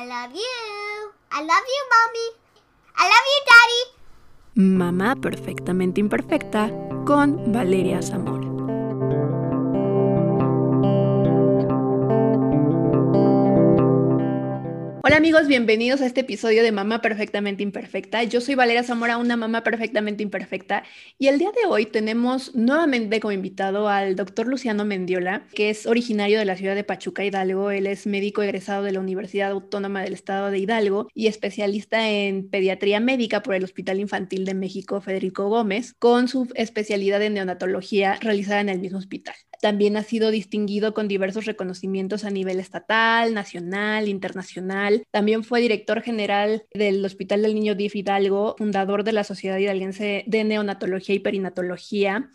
I love you. I love you, mommy. I love you, daddy. Mamá perfectamente imperfecta con Valeria Zamora. Hola amigos, bienvenidos a este episodio de Mamá Perfectamente Imperfecta. Yo soy Valeria Zamora, una mamá perfectamente imperfecta, y el día de hoy tenemos nuevamente como invitado al doctor Luciano Mendiola, que es originario de la ciudad de Pachuca, Hidalgo. Él es médico egresado de la Universidad Autónoma del Estado de Hidalgo y especialista en pediatría médica por el Hospital Infantil de México Federico Gómez, con su especialidad en neonatología realizada en el mismo hospital. También ha sido distinguido con diversos reconocimientos a nivel estatal, nacional, internacional. También fue director general del Hospital del Niño DIF Hidalgo, fundador de la Sociedad Hidalguense de Neonatología y Perinatología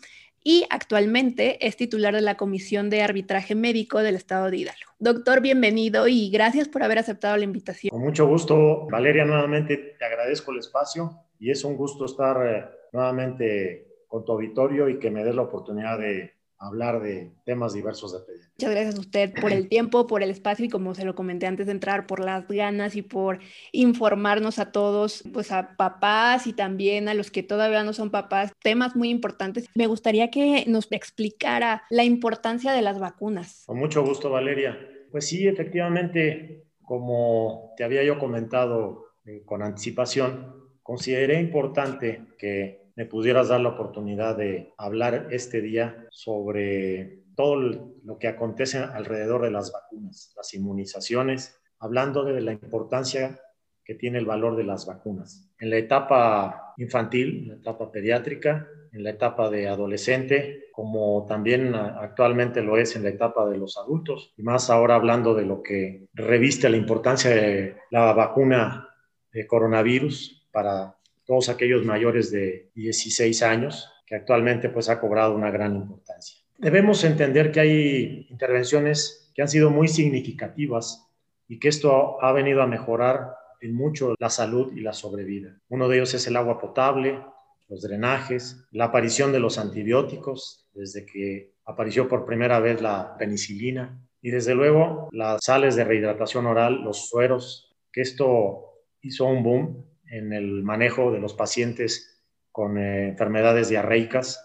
y actualmente es titular de la Comisión de Arbitraje Médico del Estado de Hidalgo. Doctor, bienvenido y gracias por haber aceptado la invitación. Con mucho gusto, Valeria, nuevamente te agradezco el espacio y es un gusto estar eh, nuevamente con tu auditorio y que me des la oportunidad de hablar de temas diversos de pediatría. Muchas gracias a usted por el tiempo, por el espacio y como se lo comenté antes de entrar, por las ganas y por informarnos a todos, pues a papás y también a los que todavía no son papás, temas muy importantes. Me gustaría que nos explicara la importancia de las vacunas. Con mucho gusto, Valeria. Pues sí, efectivamente, como te había yo comentado eh, con anticipación, consideré importante que me pudieras dar la oportunidad de hablar este día sobre todo lo que acontece alrededor de las vacunas, las inmunizaciones, hablando de la importancia que tiene el valor de las vacunas. En la etapa infantil, en la etapa pediátrica, en la etapa de adolescente, como también actualmente lo es en la etapa de los adultos, y más ahora hablando de lo que reviste la importancia de la vacuna de coronavirus para todos aquellos mayores de 16 años, que actualmente pues ha cobrado una gran importancia. Debemos entender que hay intervenciones que han sido muy significativas y que esto ha venido a mejorar en mucho la salud y la sobrevida. Uno de ellos es el agua potable, los drenajes, la aparición de los antibióticos, desde que apareció por primera vez la penicilina, y desde luego las sales de rehidratación oral, los sueros, que esto hizo un boom en el manejo de los pacientes con eh, enfermedades diarreicas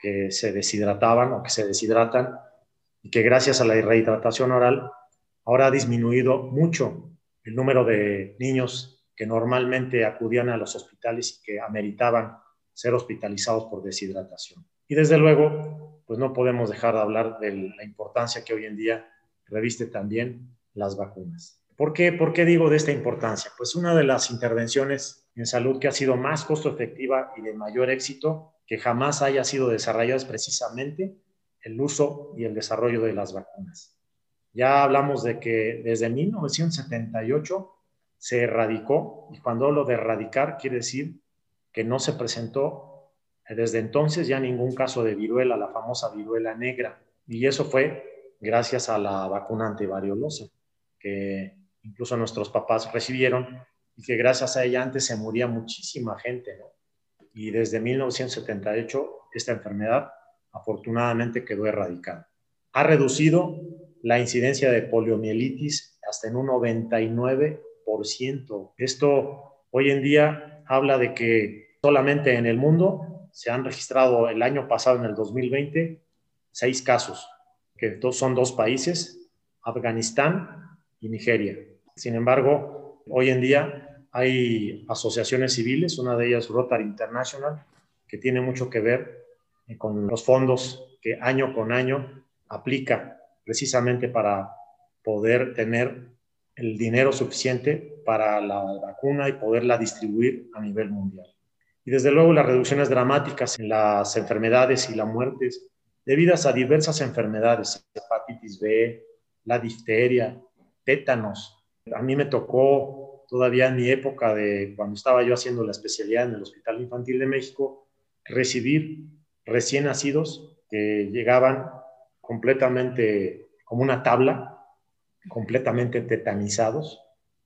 que se deshidrataban o que se deshidratan y que gracias a la rehidratación oral ahora ha disminuido mucho el número de niños que normalmente acudían a los hospitales y que ameritaban ser hospitalizados por deshidratación. Y desde luego, pues no podemos dejar de hablar de la importancia que hoy en día reviste también las vacunas. ¿Por qué, ¿Por qué digo de esta importancia? Pues una de las intervenciones en salud que ha sido más costo efectiva y de mayor éxito que jamás haya sido desarrollada es precisamente el uso y el desarrollo de las vacunas. Ya hablamos de que desde 1978 se erradicó, y cuando hablo de erradicar quiere decir que no se presentó desde entonces ya ningún caso de viruela, la famosa viruela negra, y eso fue gracias a la vacuna antivariolosa, que incluso nuestros papás recibieron y que gracias a ella antes se moría muchísima gente. Y desde 1978 esta enfermedad afortunadamente quedó erradicada. Ha reducido la incidencia de poliomielitis hasta en un 99%. Esto hoy en día habla de que solamente en el mundo se han registrado el año pasado, en el 2020, seis casos, que son dos países, Afganistán y Nigeria. Sin embargo, hoy en día hay asociaciones civiles, una de ellas Rotary International, que tiene mucho que ver eh, con los fondos que año con año aplica precisamente para poder tener el dinero suficiente para la vacuna y poderla distribuir a nivel mundial. Y desde luego las reducciones dramáticas en las enfermedades y las muertes debidas a diversas enfermedades, hepatitis B, la difteria, tétanos, a mí me tocó todavía en mi época de cuando estaba yo haciendo la especialidad en el Hospital Infantil de México, recibir recién nacidos que llegaban completamente como una tabla, completamente tetanizados,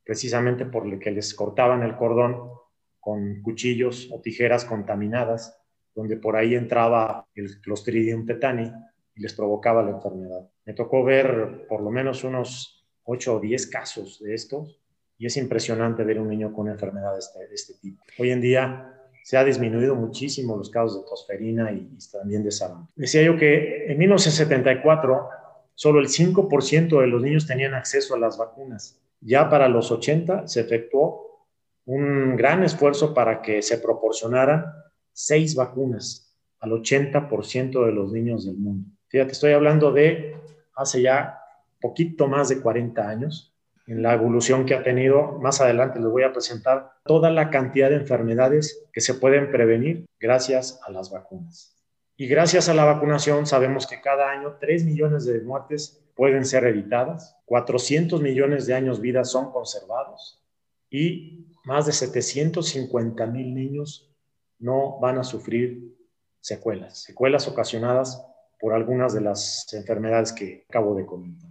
precisamente por lo que les cortaban el cordón con cuchillos o tijeras contaminadas, donde por ahí entraba el Clostridium tetani y les provocaba la enfermedad. Me tocó ver por lo menos unos 8 o 10 casos de estos y es impresionante ver un niño con una enfermedad de este, de este tipo. Hoy en día se ha disminuido muchísimo los casos de tosferina y, y también de sarampión. Decía yo que en 1974 solo el 5% de los niños tenían acceso a las vacunas. Ya para los 80 se efectuó un gran esfuerzo para que se proporcionaran seis vacunas al 80% de los niños del mundo. Fíjate, estoy hablando de hace ya poquito más de 40 años, en la evolución que ha tenido. Más adelante les voy a presentar toda la cantidad de enfermedades que se pueden prevenir gracias a las vacunas. Y gracias a la vacunación sabemos que cada año 3 millones de muertes pueden ser evitadas, 400 millones de años vida son conservados y más de 750 mil niños no van a sufrir secuelas, secuelas ocasionadas por algunas de las enfermedades que acabo de comentar.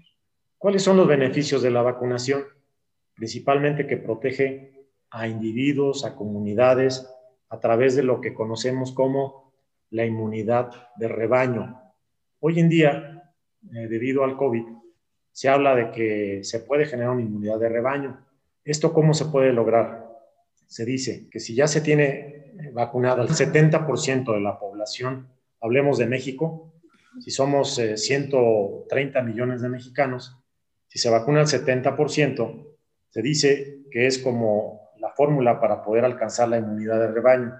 ¿Cuáles son los beneficios de la vacunación? Principalmente que protege a individuos, a comunidades, a través de lo que conocemos como la inmunidad de rebaño. Hoy en día, eh, debido al COVID, se habla de que se puede generar una inmunidad de rebaño. ¿Esto cómo se puede lograr? Se dice que si ya se tiene vacunado el 70% de la población, hablemos de México, si somos 130 eh, millones de mexicanos, si se vacuna el 70%, se dice que es como la fórmula para poder alcanzar la inmunidad de rebaño.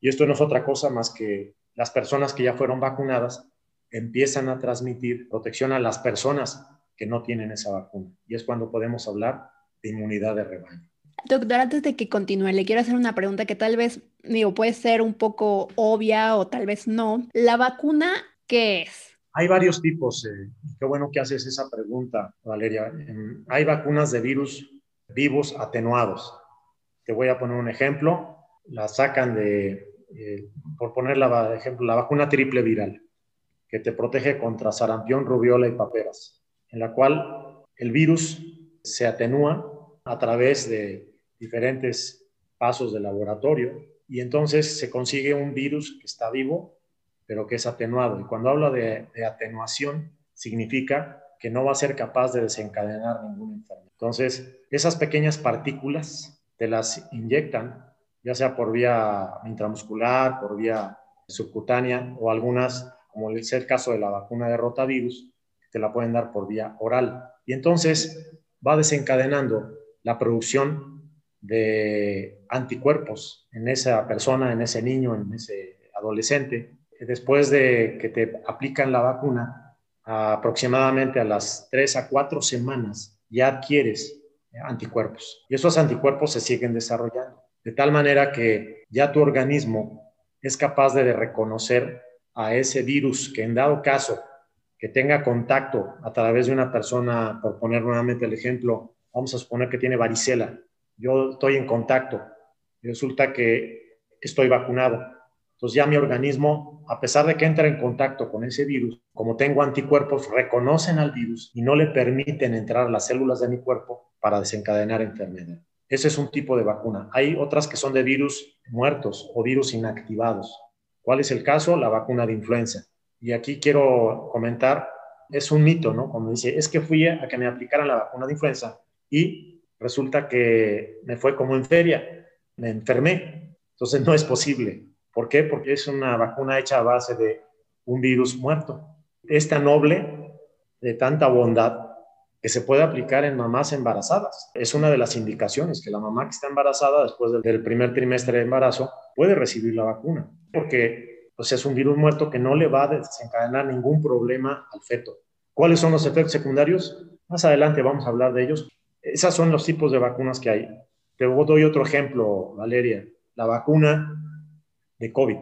Y esto no es otra cosa más que las personas que ya fueron vacunadas empiezan a transmitir protección a las personas que no tienen esa vacuna. Y es cuando podemos hablar de inmunidad de rebaño. Doctor, antes de que continúe, le quiero hacer una pregunta que tal vez, digo, puede ser un poco obvia o tal vez no. ¿La vacuna qué es? Hay varios tipos. Eh, qué bueno que haces esa pregunta, Valeria. hay vacunas de virus vivos atenuados. Te voy a poner un ejemplo. La sacan de, eh, por poner la ejemplo, la vacuna triple viral, que te protege contra sarampión, rubiola y paperas, en la cual el virus se atenúa a través de diferentes pasos de laboratorio y entonces se consigue un virus que está vivo, pero que es atenuado. Y cuando hablo de, atenuación, significa que no va a ser capaz de desencadenar ninguna enfermedad. Entonces, esas pequeñas partículas te las inyectan, ya sea por vía intramuscular, por vía subcutánea o algunas, como es el caso de la vacuna de rotavirus, te la pueden dar por vía oral. Y entonces va desencadenando la producción de anticuerpos en esa persona, en ese niño, en ese adolescente. Después de que te aplican la vacuna, aproximadamente a las 3 a 4 semanas ya adquieres anticuerpos. Y esos anticuerpos se siguen desarrollando. De tal manera que ya tu organismo es capaz de reconocer a ese virus que en dado caso que tenga contacto a través de una persona, por poner nuevamente el ejemplo, vamos a suponer que tiene varicela, yo estoy en contacto y resulta que estoy vacunado. Entonces ya mi organismo, a pesar de que entra en contacto con ese virus, como tengo anticuerpos, reconocen al virus y no le permiten entrar las células de mi cuerpo para desencadenar enfermedad. Ese es un tipo de vacuna. Hay otras que son de virus muertos o virus inactivados. ¿Cuál es el caso? La vacuna de influenza. Y aquí quiero comentar, es un mito, ¿no? Como dice, es que fui a que me aplicaran la vacuna de influenza y resulta que me fue como en feria, me enfermé. Entonces no es posible. ¿Por qué? Porque es una vacuna hecha a base de un virus muerto. Es tan noble, de tanta bondad, que se puede aplicar en mamás embarazadas. Es una de las indicaciones que la mamá que está embarazada después del primer trimestre de embarazo puede recibir la vacuna, porque pues, es un virus muerto que no le va a desencadenar ningún problema al feto. ¿Cuáles son los efectos secundarios? Más adelante vamos a hablar de ellos, esas son los tipos de vacunas que hay. Te doy otro ejemplo, Valeria. La vacuna de COVID,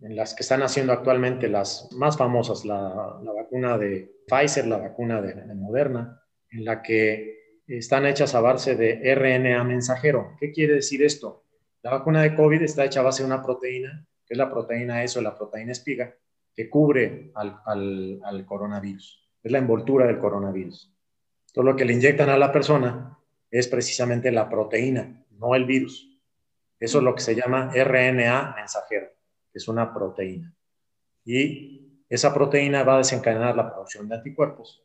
en las que están haciendo actualmente las más famosas, la, vacuna de Pfizer, la vacuna de, de, Moderna, en la que están hechas a base de RNA mensajero. ¿Qué quiere decir esto? La vacuna de COVID está hecha a base de una proteína, que es la proteína ESO, la proteína espiga, que cubre al, al, al coronavirus. Es la envoltura del coronavirus. Todo lo que le inyectan a la persona es precisamente la proteína, no el virus. Eso es lo que se llama RNA mensajero, que es una proteína. Y esa proteína va a desencadenar la producción de anticuerpos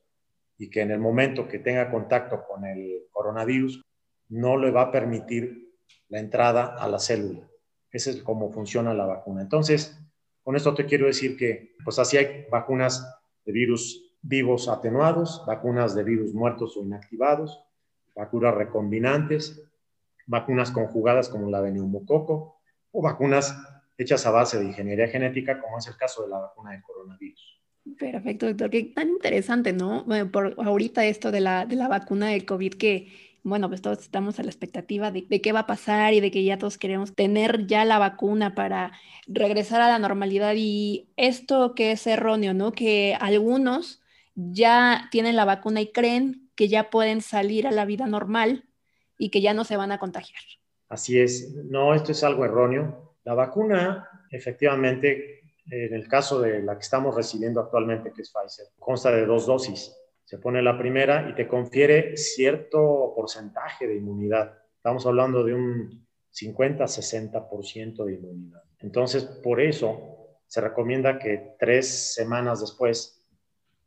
y que en el momento que tenga contacto con el coronavirus, no le va a permitir la entrada a la célula. Ese es cómo funciona la vacuna. Entonces, con esto te quiero decir que, pues así hay vacunas de virus vivos atenuados, vacunas de virus muertos o inactivados, vacunas recombinantes, vacunas conjugadas como la de neumococo o vacunas hechas a base de ingeniería genética, como es el caso de la vacuna de coronavirus. Perfecto, doctor. Qué tan interesante, ¿no? por ahorita esto de la, de la vacuna del COVID que, bueno, pues todos estamos a la expectativa de, qué va a pasar y de que ya todos queremos tener ya la vacuna para regresar a la normalidad. Y esto que es erróneo, ¿no? Que algunos ya tienen la vacuna y creen que ya pueden salir a la vida normal y que ya no se van a contagiar. Así es. No, esto es algo erróneo. La vacuna, efectivamente, en el caso de la que estamos recibiendo actualmente, que es Pfizer, consta de dos dosis. Se pone la primera y te confiere cierto porcentaje de inmunidad. Estamos hablando de un 50-60% de inmunidad. Entonces, por eso se recomienda que tres semanas después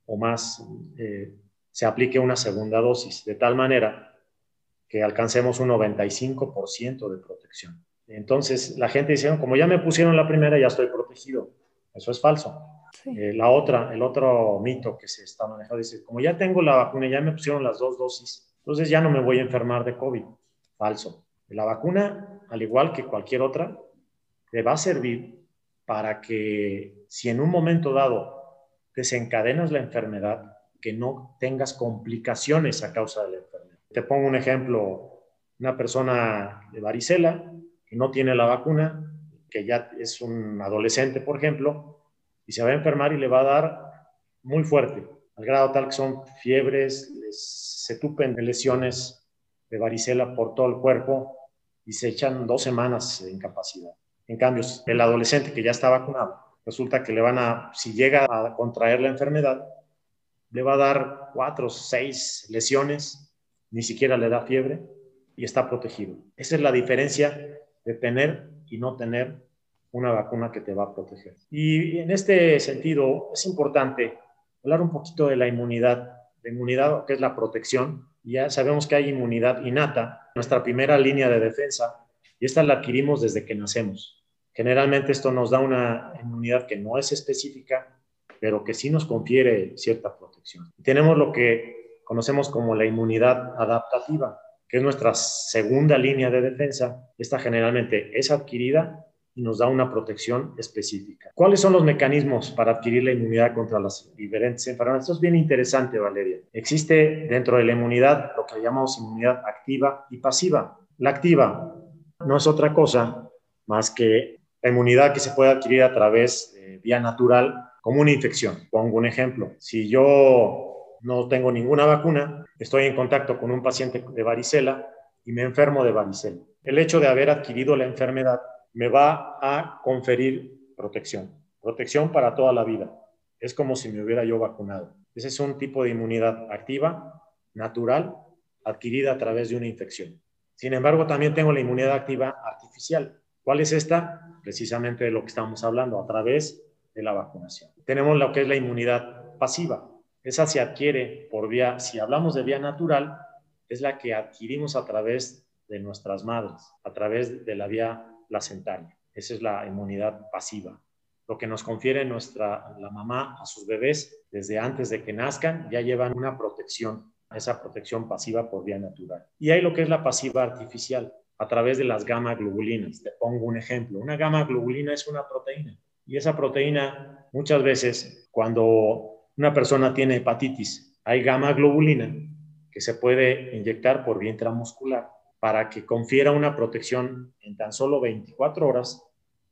o más eh, se aplique una segunda dosis, de tal manera que alcancemos un 95% de protección. Entonces, la gente dice, como ya me pusieron la primera, ya estoy protegido. Eso es falso. Eh, la otra, el otro mito que se está manejando dice, como ya tengo la vacuna, ya me pusieron las dos dosis, entonces ya no me voy a enfermar de COVID. Falso. La vacuna, al igual que cualquier otra, te va a servir para que si en un momento dado desencadenas la enfermedad, que no tengas complicaciones a causa de la. Te pongo un ejemplo, una persona de varicela que no tiene la vacuna, que ya es un adolescente, por ejemplo, y se va a enfermar y le va a dar muy fuerte, al grado tal que son fiebres, se tupen de lesiones de varicela por todo el cuerpo y se echan dos semanas de incapacidad. En cambio, el adolescente que ya está vacunado, resulta que le van a, si llega a contraer la enfermedad, le va a dar cuatro o seis lesiones, ni siquiera le da fiebre y está protegido. Esa es la diferencia de tener y no tener una vacuna que te va a proteger. Y en este sentido es importante hablar un poquito de la inmunidad, de inmunidad que es la protección. Ya sabemos que hay inmunidad innata, nuestra primera línea de defensa, y esta la adquirimos desde que nacemos. Generalmente esto nos da una inmunidad que no es específica, pero que sí nos confiere cierta protección. Tenemos lo que conocemos como la inmunidad adaptativa, que es nuestra segunda línea de defensa. Esta generalmente es adquirida y nos da una protección específica. ¿Cuáles son los mecanismos para adquirir la inmunidad contra las diferentes enfermedades? Esto es bien interesante, Valeria. Existe dentro de la inmunidad lo que llamamos inmunidad activa y pasiva. La activa no es otra cosa más que la inmunidad que se puede adquirir a través de vía natural como una infección. Pongo un ejemplo. Si yo no tengo ninguna vacuna, estoy en contacto con un paciente de varicela y me enfermo de varicela. El hecho de haber adquirido la enfermedad me va a conferir protección, protección para toda la vida. Es como si me hubiera yo vacunado. Ese es un tipo de inmunidad activa, natural, adquirida a través de una infección. Sin embargo, también tengo la inmunidad activa artificial. ¿Cuál es esta? Precisamente de lo que estamos hablando, a través de la vacunación. Tenemos lo que es la inmunidad pasiva. Esa se adquiere por vía, si hablamos de vía natural, es la que adquirimos a través de nuestras madres, a través de la vía placentaria. Esa es la inmunidad pasiva. Lo que nos confiere nuestra, la mamá a sus bebés desde antes de que nazcan, ya llevan una protección, esa protección pasiva por vía natural. Y hay lo que es la pasiva artificial, a través de las gamma globulinas. Te pongo un ejemplo. Una gamma globulina es una proteína. Y esa proteína, muchas veces, cuando una persona tiene hepatitis, hay gamma globulina que se puede inyectar por vía intramuscular para que confiera una protección en tan solo 24 horas,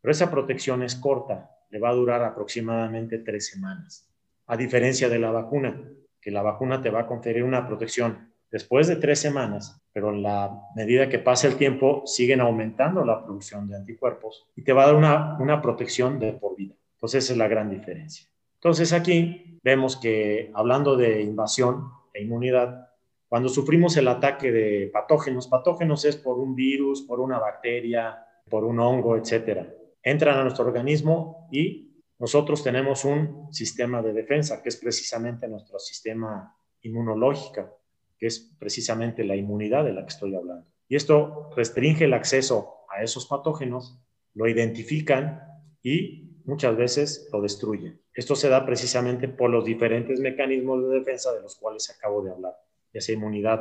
pero esa protección es corta, le va a durar aproximadamente tres semanas. A diferencia de la vacuna, que la vacuna te va a conferir una protección después de tres semanas, pero en la medida que pasa el tiempo siguen aumentando la producción de anticuerpos y te va a dar una, una protección de por vida. Entonces esa es la gran diferencia. Entonces aquí vemos que hablando de invasión e inmunidad, cuando sufrimos el ataque de patógenos, patógenos es por un virus, por una bacteria, por un hongo, etcétera. Entran a nuestro organismo y nosotros tenemos un sistema de defensa, que es precisamente nuestro sistema inmunológico, que es precisamente la inmunidad de la que estoy hablando. Y esto restringe el acceso a esos patógenos, lo identifican y muchas veces lo destruyen. Esto se da precisamente por los diferentes mecanismos de defensa de los cuales acabo de hablar, ya sea inmunidad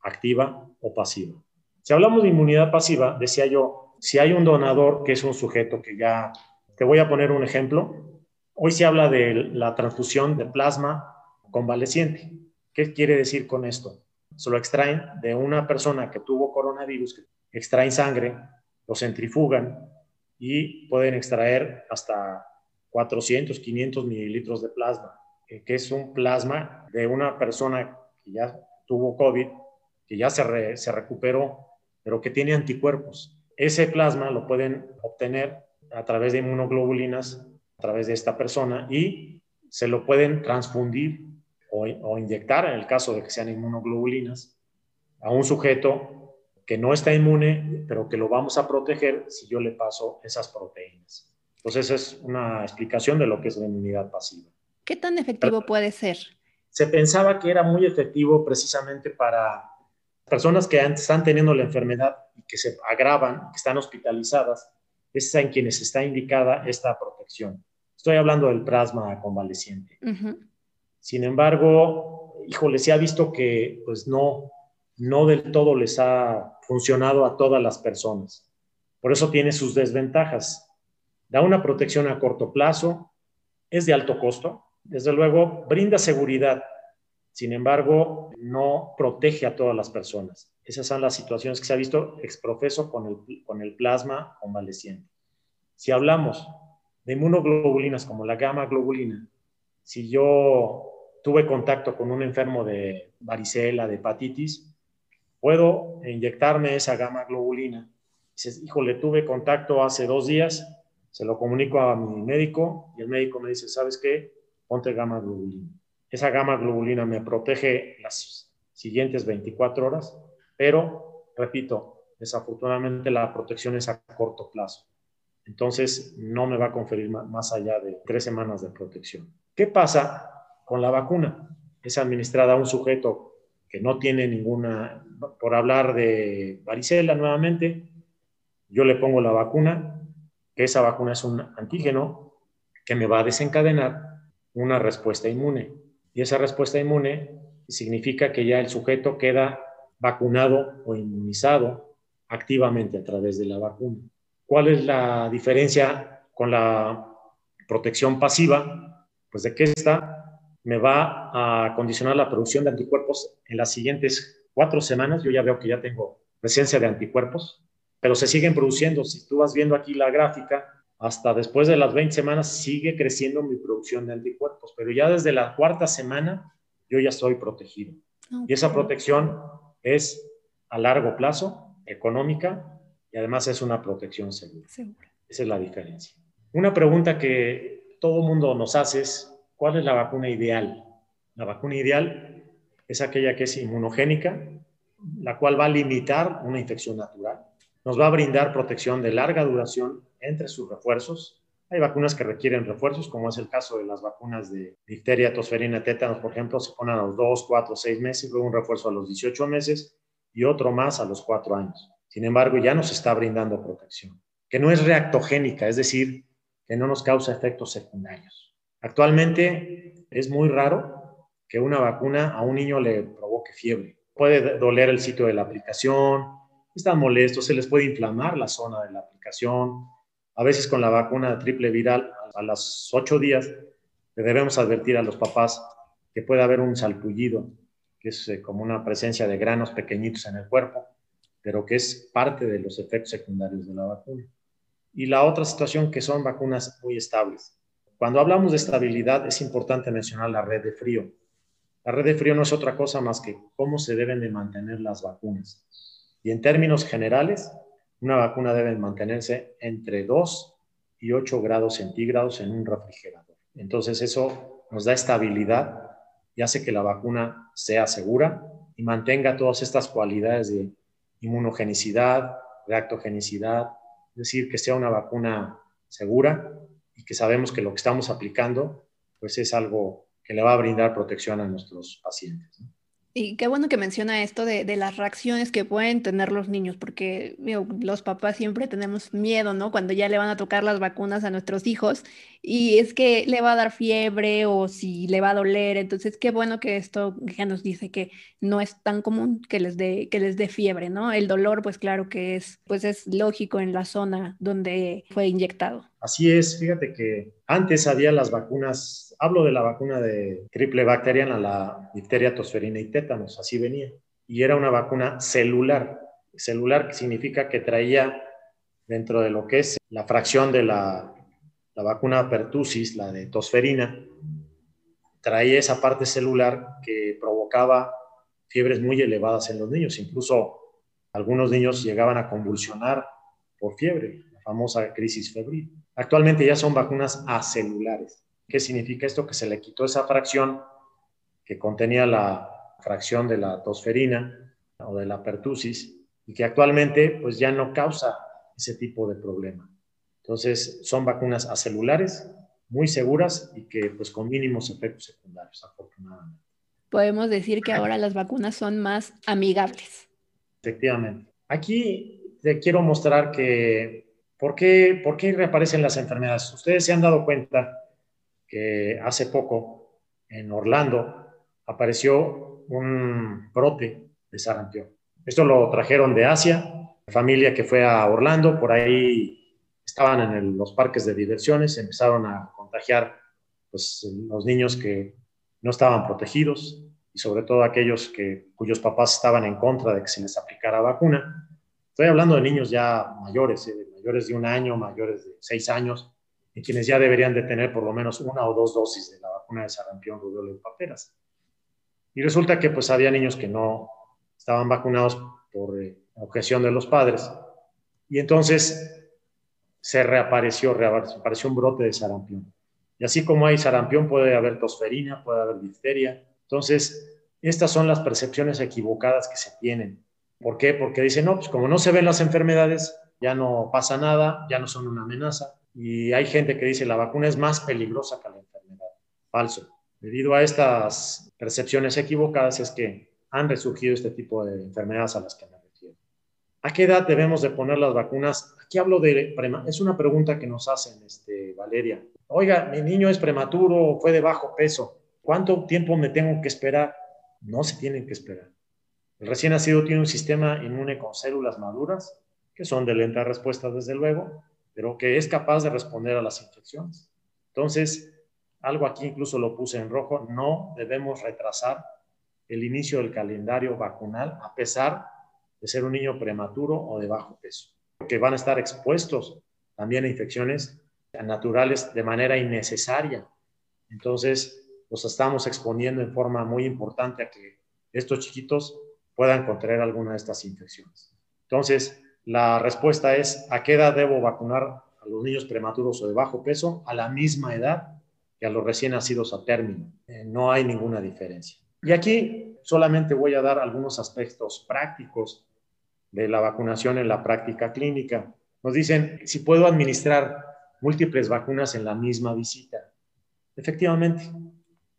activa o pasiva. Si hablamos de inmunidad pasiva, decía yo, si hay un donador que es un sujeto que ya, te voy a poner un ejemplo, hoy se habla de la transfusión de plasma convaleciente. ¿Qué quiere decir con esto? Se lo extraen de una persona que tuvo coronavirus, extraen sangre, lo centrifugan y pueden extraer hasta 400, 500 mililitros de plasma, que es un plasma de una persona que ya tuvo COVID, que ya se, recuperó, pero que tiene anticuerpos. Ese plasma lo pueden obtener a través de inmunoglobulinas, a través de esta persona, y se lo pueden transfundir o, inyectar, en el caso de que sean inmunoglobulinas, a un sujeto que no está inmune, pero que lo vamos a proteger si yo le paso esas proteínas. Entonces, esa es una explicación de lo que es la inmunidad pasiva. ¿Qué tan efectivo puede ser? Se pensaba que era muy efectivo precisamente para personas que están teniendo la enfermedad y que se agravan, que están hospitalizadas, es en quienes está indicada esta protección. Estoy hablando del plasma convaleciente. Sin embargo, híjole, se ha visto que pues no, no del todo les ha funcionado a todas las personas. Por eso tiene sus desventajas. Da una protección a corto plazo, es de alto costo, desde luego brinda seguridad, sin embargo, no protege a todas las personas. Esas son las situaciones que se ha visto exprofeso con el, con el plasma convaleciente. Si hablamos de inmunoglobulinas como la gamma globulina, si yo tuve contacto con un enfermo de varicela, de hepatitis, puedo inyectarme esa gamma globulina. Dices, híjole, tuve contacto hace dos días, se lo comunico a mi médico y el médico me dice, ¿sabes qué? Ponte gamma globulina. Esa gamma globulina me protege las siguientes 24 horas, pero, repito, desafortunadamente la protección es a corto plazo. Entonces, no me va a conferir más allá de tres semanas de protección. ¿Qué pasa con la vacuna. Es administrada a un sujeto que no tiene ninguna, por hablar de varicela nuevamente, yo le pongo la vacuna, que esa vacuna es un antígeno que me va a desencadenar una respuesta inmune. Y esa respuesta inmune significa que ya el sujeto queda vacunado o inmunizado activamente a través de la vacuna. ¿Cuál es la diferencia con la protección pasiva? Pues de que esta me va a condicionar la producción de anticuerpos en las siguientes cuatro semanas. Yo ya veo que ya tengo presencia de anticuerpos, pero se siguen produciendo. Si tú vas viendo aquí la gráfica, hasta después de las 20 semanas sigue creciendo mi producción de anticuerpos, pero ya desde la cuarta semana yo ya estoy protegido. Y esa protección es a largo plazo, económica, y además es una protección segura. Esa es la diferencia. Una pregunta que todo mundo nos hace es, ¿Cuál es la vacuna ideal? La vacuna ideal es aquella que es inmunogénica, la cual va a limitar una infección natural, nos va a brindar protección de larga duración entre sus refuerzos. Hay vacunas que requieren refuerzos, como es el caso de las vacunas de difteria, tosferina, tétanos, por ejemplo, se ponen a los 2, 4, 6 meses, luego un refuerzo a los 18 meses y otro más a los 4 años. Sin embargo, ya nos está brindando protección, que no es reactogénica, es decir, que no nos causa efectos secundarios. Actualmente es muy raro que una vacuna a un niño le provoque fiebre. Puede doler el sitio de la aplicación, están molestos, se les puede inflamar la zona de la aplicación. A veces con la vacuna triple viral, a los ocho días, le debemos advertir a los papás que puede haber un salpullido, que es eh, como una presencia de granos pequeñitos en el cuerpo, pero que es parte de los efectos secundarios de la vacuna. Y la otra situación que son vacunas muy estables. Cuando hablamos de estabilidad es importante mencionar la red de frío. La red de frío no es otra cosa más que cómo se deben de mantener las vacunas. Y en términos generales, una vacuna debe mantenerse entre 2 y 8 grados centígrados en un refrigerador. Entonces eso nos da estabilidad y hace que la vacuna sea segura y mantenga todas estas cualidades de inmunogenicidad, reactogenicidad, es decir, que sea una vacuna segura y que sabemos que lo que estamos aplicando pues es algo que le va a brindar protección a nuestros pacientes. Y qué bueno que menciona esto de, de, las reacciones que pueden tener los niños, porque los papás siempre tenemos miedo, ¿no? Cuando ya le van a tocar las vacunas a nuestros hijos y es que le va a dar fiebre o si le va a doler. Entonces, qué bueno que esto ya nos dice que no es tan común que les dé que les dé fiebre, ¿no? El dolor, pues claro que es, pues es lógico en la zona donde fue inyectado. Así es, fíjate que antes había las vacunas, hablo de la vacuna de triple bacteriana, la difteria, tosferina y tétanos, así venía. Y era una vacuna celular. Celular significa que traía dentro de lo que es la fracción de la, la vacuna pertussis, la de tosferina, traía esa parte celular que provocaba fiebres muy elevadas en los niños. Incluso algunos niños llegaban a convulsionar por fiebre, la famosa crisis febril. Actualmente ya son vacunas acelulares. ¿Qué significa esto? Que se le quitó esa fracción que contenía la fracción de la tosferina o de la pertusis y que actualmente pues ya no causa ese tipo de problema. Entonces son vacunas acelulares muy seguras y que pues con mínimos efectos secundarios afortunadamente. Podemos decir que ahora las vacunas son más amigables. Efectivamente. Aquí te quiero mostrar que ¿Por qué, ¿Por qué reaparecen las enfermedades? Ustedes se han dado cuenta que hace poco en Orlando apareció un brote de sarampión. Esto lo trajeron de Asia, familia que fue a Orlando, por ahí estaban en los parques de diversiones, empezaron a contagiar pues, los niños que no estaban protegidos y sobre todo aquellos que, cuyos papás estaban en contra de que se les aplicara vacuna. Estoy hablando de niños ya mayores, ¿eh? Mayores de un año, mayores de seis años, y quienes ya deberían de tener por lo menos una o dos dosis de la vacuna de sarampión, rubiola y paperas. Y resulta que pues había niños que no estaban vacunados por eh, objeción de los padres. Y entonces se reapareció, reapareció un brote de sarampión. Y así como hay sarampión, puede haber tosferina, puede haber difteria. Entonces, estas son las percepciones equivocadas que se tienen. ¿Por qué? Porque dicen, no, pues como no se ven las enfermedades, ya no pasa nada, ya no son una amenaza. Y hay gente que dice la vacuna es más peligrosa que la enfermedad. Falso. Debido a estas percepciones equivocadas es que han resurgido este tipo de enfermedades a las que me refiero. ¿A qué edad debemos de poner las vacunas? Aquí hablo de, es una pregunta que nos hacen, este, Valeria. Oiga, mi niño es prematuro, fue de bajo peso. ¿Cuánto tiempo me tengo que esperar? No se tienen que esperar. El recién nacido tiene un sistema inmune con células maduras que son de lenta respuesta desde luego, pero que es capaz de responder a las infecciones. Entonces, algo aquí incluso lo puse en rojo, no debemos retrasar el inicio del calendario vacunal a pesar de ser un niño prematuro o de bajo peso, porque van a estar expuestos también a infecciones naturales de manera innecesaria. Entonces, los estamos exponiendo en forma muy importante a que estos chiquitos puedan contraer alguna de estas infecciones. Entonces, la respuesta es, ¿a qué edad debo vacunar a los niños prematuros o de bajo peso? A la misma edad que a los recién nacidos a término. Eh, no hay ninguna diferencia. Y aquí solamente voy a dar algunos aspectos prácticos de la vacunación en la práctica clínica. Nos dicen si puedo administrar múltiples vacunas en la misma visita. Efectivamente,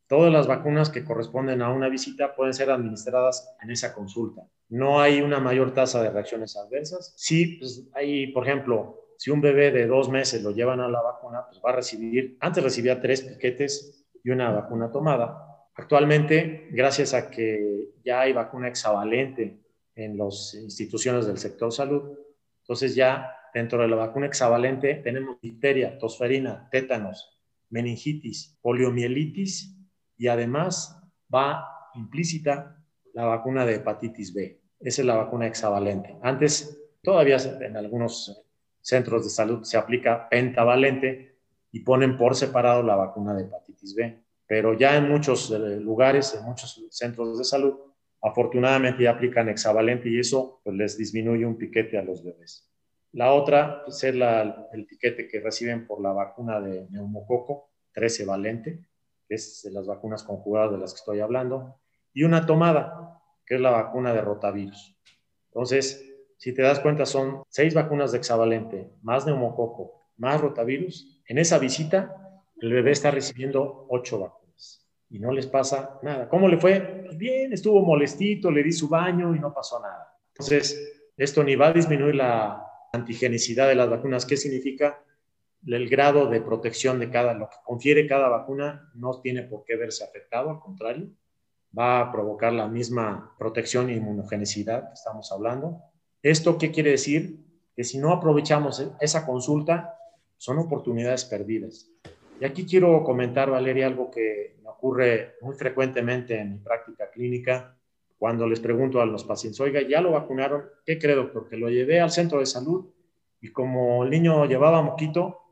todas las vacunas que corresponden a una visita pueden ser administradas en esa consulta no hay una mayor tasa de reacciones adversas. Sí, pues hay, por ejemplo, si un bebé de dos meses lo llevan a la vacuna, pues va a recibir, antes recibía tres piquetes y una vacuna tomada. Actualmente, gracias a que ya hay vacuna hexavalente en las instituciones del sector salud, entonces ya dentro de la vacuna hexavalente tenemos difteria, tosferina, tétanos, meningitis, poliomielitis y además va implícita la vacuna de hepatitis B. Esa es la vacuna hexavalente. Antes, todavía en algunos centros de salud se aplica pentavalente y ponen por separado la vacuna de hepatitis B. Pero ya en muchos eh, lugares, en muchos centros de salud, afortunadamente ya aplican hexavalente y eso pues, les disminuye un piquete a los bebés. La otra pues, es el piquete que reciben por la vacuna de neumococo 13 valente, es las vacunas conjugadas de las que estoy hablando, y una tomada, que es la vacuna de rotavirus. Entonces, si te das cuenta, son seis vacunas de hexavalente, más neumococo, más rotavirus. En esa visita, el bebé está recibiendo ocho vacunas. y no les pasa nada. ¿Cómo le fue? Pues bien, estuvo molestito, le di su baño y no pasó nada. Entonces, esto ni va a disminuir la antigenicidad de las vacunas. ¿Qué significa? El grado de protección de cada, lo que confiere cada vacuna no tiene por qué verse afectado, al contrario, va a provocar la misma protección e inmunogenicidad que estamos hablando. ¿Esto qué quiere decir? Que si no aprovechamos esa consulta, son oportunidades perdidas. Y aquí quiero comentar, Valeria, algo que me ocurre muy frecuentemente en mi práctica clínica cuando les pregunto a los pacientes, oiga, ¿ya lo vacunaron? ¿Qué cree, doctor? Que lo llevé al centro de salud y como el niño llevaba moquito,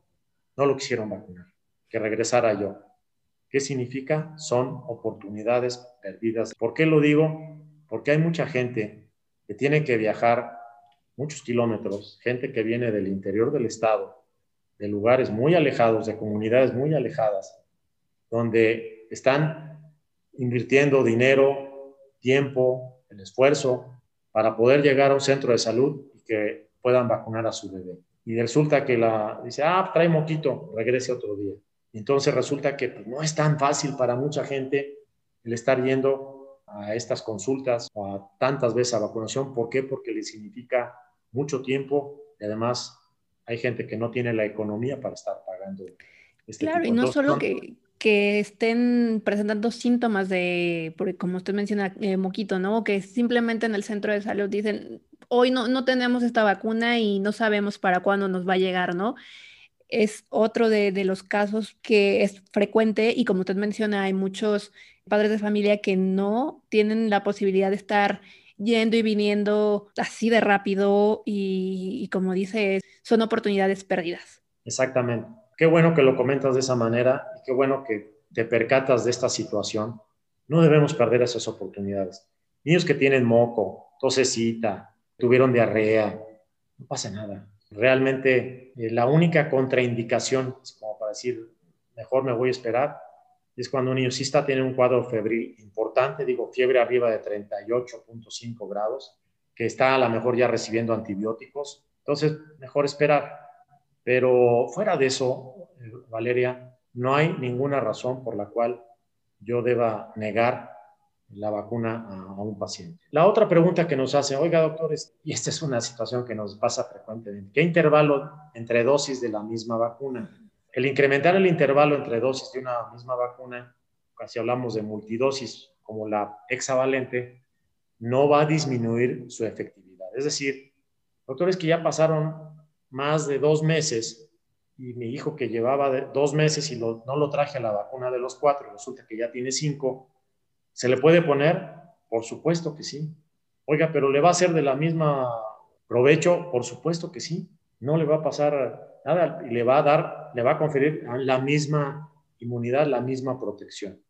no lo quisieron vacunar, que regresara yo. ¿Qué significa? Son oportunidades perdidas. ¿Por qué lo digo? Porque hay mucha gente que tiene que viajar muchos kilómetros, gente que viene del interior del estado, de lugares muy alejados, de comunidades muy alejadas, donde están invirtiendo dinero, tiempo, el esfuerzo para poder llegar a un centro de salud y que puedan vacunar a su bebé. Y resulta que la dice, ah, trae moquito, regrese otro día. Entonces resulta que pues, no es tan fácil para mucha gente el estar yendo a estas consultas o a tantas veces a vacunación. ¿Por qué? Porque le significa mucho tiempo y además hay gente que no tiene la economía para estar pagando. Este claro, y no solo que, que estén presentando síntomas de, porque como usted menciona, eh, moquito, ¿no? Que simplemente en el centro de salud dicen, hoy no, no tenemos esta vacuna y no sabemos para cuándo nos va a llegar, ¿no? Es otro de, de los casos que es frecuente y como usted menciona, hay muchos padres de familia que no tienen la posibilidad de estar yendo y viniendo así de rápido y, como dice, son oportunidades perdidas. Exactamente. Qué bueno que lo comentas de esa manera y qué bueno que te percatas de esta situación. No debemos perder esas oportunidades. Niños que tienen moco, tosecita, tuvieron diarrea, no pasa nada. Realmente eh, la única contraindicación, como para decir, mejor me voy a esperar, es cuando un niño sí está teniendo un cuadro febril importante, digo, fiebre arriba de 38.5 grados, que está a lo mejor ya recibiendo antibióticos. Entonces, mejor esperar. Pero fuera de eso, eh, Valeria, no hay ninguna razón por la cual yo deba negar la vacuna a, un paciente. La otra pregunta que nos hace, oiga doctores, y esta es una situación que nos pasa frecuentemente, ¿qué intervalo entre dosis de la misma vacuna? El incrementar el intervalo entre dosis de una misma vacuna, casi hablamos de multidosis como la hexavalente, no va a disminuir su efectividad. Es decir, doctores que ya pasaron más de dos meses y mi hijo que llevaba dos meses y no lo traje a la vacuna de los cuatro, resulta que ya tiene cinco, ¿se le puede poner? Por supuesto que sí. Oiga, pero ¿le va a ser de la misma provecho? Por supuesto que sí. No le va a pasar nada y le va a dar, le va a conferir la misma inmunidad, la misma protección.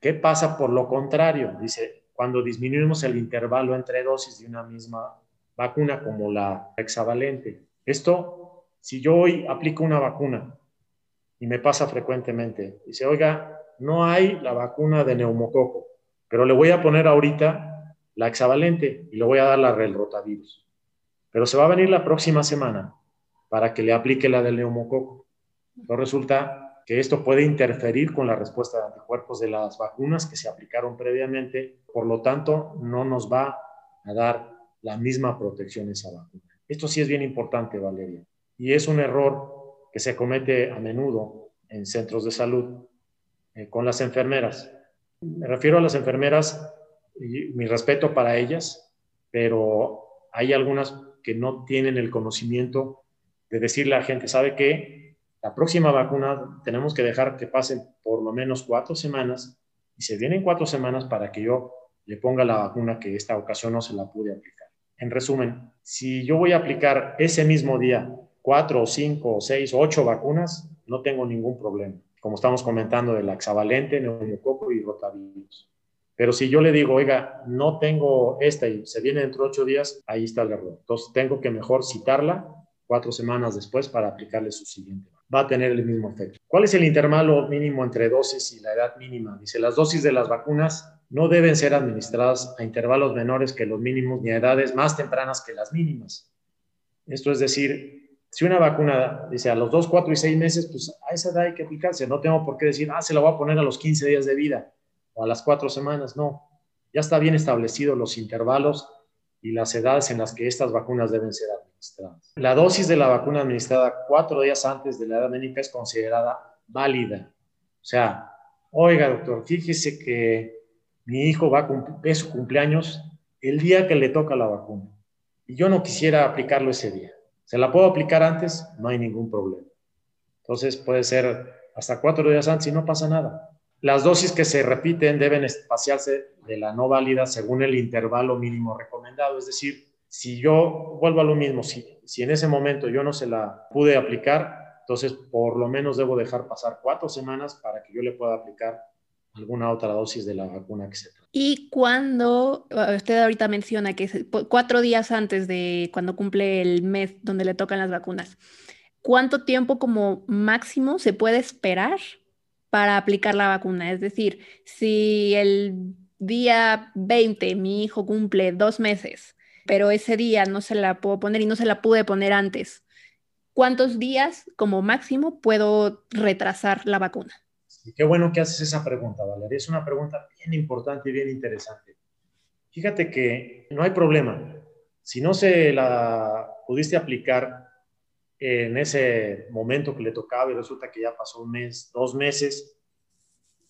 ¿Qué pasa por lo contrario? Dice, cuando disminuimos el intervalo entre dosis de una misma vacuna como la hexavalente. Esto, si yo hoy aplico una vacuna y me pasa frecuentemente, dice, oiga, no hay la vacuna de neumococo, pero le voy a poner ahorita la hexavalente y le voy a dar la del rotavirus. Pero se va a venir la próxima semana para que le aplique la del neumococo. Entonces resulta que esto puede interferir con la respuesta de anticuerpos de las vacunas que se aplicaron previamente, por lo tanto no nos va a dar la misma protección esa vacuna. Esto sí es bien importante, Valeria, y es un error que se comete a menudo en centros de salud eh, con las enfermeras. Me refiero a las enfermeras y mi respeto para ellas, pero hay algunas que no tienen el conocimiento de decirle a la gente, ¿sabe qué? La próxima vacuna tenemos que dejar que pasen por lo menos cuatro semanas y se vienen cuatro semanas para que yo le ponga la vacuna que esta ocasión no se la pude aplicar. En resumen, si yo voy a aplicar ese mismo día cuatro, cinco, seis, ocho vacunas, no tengo ningún problema. Como estamos comentando del hexavalente, neumococo y rotavirus. Pero si yo le digo, oiga, no tengo esta y se viene dentro de ocho días, ahí está el error. Entonces tengo que mejor citarla cuatro semanas después para aplicarle su siguiente. Va a tener el mismo efecto. ¿Cuál es el intervalo mínimo entre dosis y la edad mínima? Dice, las dosis de las vacunas no deben ser administradas a intervalos menores que los mínimos ni a edades más tempranas que las mínimas. Esto es decir, si una vacuna dice a los 2, 4 y 6 meses, pues a esa edad hay que aplicarse. No tengo por qué decir, ah, se la voy a poner a los 15 días de vida. o a las cuatro semanas, no. Ya está bien establecido los intervalos y las edades en las que estas vacunas deben ser administradas. La dosis de la vacuna administrada cuatro días antes de la edad médica es considerada válida. O sea, oiga, doctor, fíjese que mi hijo va a cumplir su cumpleaños el día que le toca la vacuna y yo no quisiera aplicarlo ese día. ¿Se la puedo aplicar antes? No hay ningún problema. Entonces puede ser hasta cuatro días antes y no pasa nada. Las dosis que se repiten deben espaciarse de la no válida según el intervalo mínimo recomendado. Es decir, si yo vuelvo a lo mismo, si, si en ese momento yo no se la pude aplicar, entonces por lo menos debo dejar pasar cuatro semanas para que yo le pueda aplicar alguna otra dosis de la vacuna que se trata. Y cuando, usted ahorita menciona que es cuatro días antes de cuando cumple el mes donde le tocan las vacunas, ¿cuánto tiempo como máximo se puede esperar para aplicar la vacuna? Es decir, si el día 20 mi hijo cumple dos meses, pero ese día no se la puedo poner y no se la pude poner antes, ¿cuántos días como máximo puedo retrasar la vacuna? Qué bueno que haces esa pregunta, Valeria. Es una pregunta bien importante y bien interesante. Fíjate que no hay problema. Si no se la pudiste aplicar en ese momento que le tocaba y resulta que ya pasó un mes, dos meses,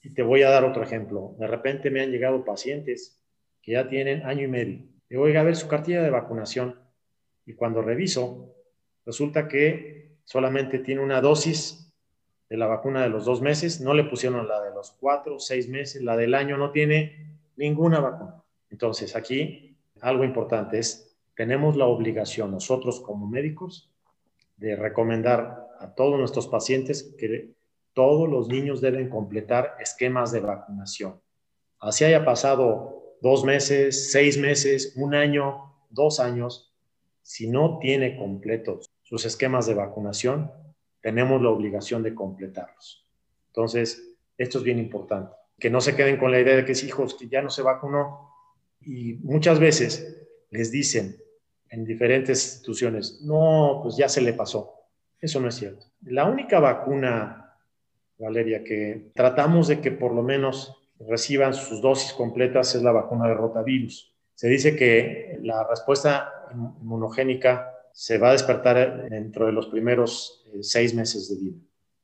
y te voy a dar otro ejemplo. De repente me han llegado pacientes que ya tienen año y medio. Le voy a ver su cartilla de vacunación y cuando reviso, resulta que solamente tiene una dosis de la vacuna de los dos meses, no le pusieron la de los cuatro, seis meses, la del año no tiene ninguna vacuna. Entonces, aquí algo importante es, tenemos la obligación nosotros como médicos de recomendar a todos nuestros pacientes que todos los niños deben completar esquemas de vacunación. Así haya pasado dos meses, seis meses, un año, dos años, si no tiene completos sus esquemas de vacunación, tenemos la obligación de completarlos. Entonces, esto es bien importante. Que no se queden con la idea de que es hijos que ya no se vacunó. Y muchas veces les dicen en diferentes instituciones, no, pues ya se le pasó. Eso no es cierto. La única vacuna, Valeria, que tratamos de que por lo menos reciban sus dosis completas es la vacuna de rotavirus. Se dice que la respuesta inmunogénica se va a despertar dentro de los primeros eh, seis meses de vida.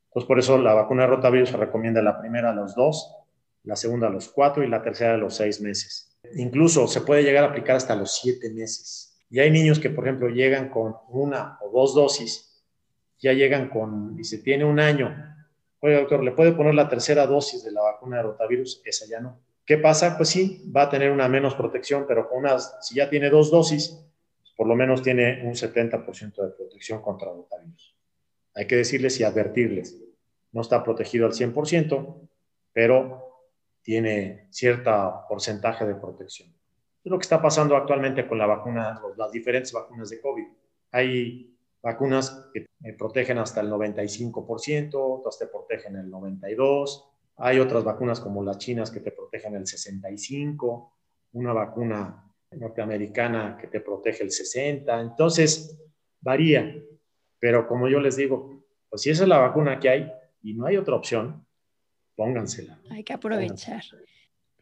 Entonces, por eso la vacuna de rotavirus se recomienda la primera a los dos, la segunda a los cuatro y la tercera a los seis meses. Incluso se puede llegar a aplicar hasta los siete meses. Y hay niños que, por ejemplo, llegan con una o dos dosis, ya llegan con, se tiene un año. Oye, doctor, ¿le puede poner la tercera dosis de la vacuna de rotavirus? Esa ya no. ¿Qué pasa? Pues sí, va a tener una menos protección, pero con unas, si ya tiene dos dosis, por lo menos tiene un 70% de protección contra rotavirus. Hay que decirles y advertirles, no está protegido al 100%, pero tiene cierto porcentaje de protección. Es lo que está pasando actualmente con la vacuna, las diferentes vacunas de COVID. Hay vacunas que protegen hasta el 95%, otras te protegen el 92%, hay otras vacunas como las chinas que te protegen el 65%, una vacuna norteamericana que te protege el 60%, entonces varía. Pero como yo les digo, pues si esa es la vacuna que hay y no hay otra opción, póngansela. Hay que aprovechar.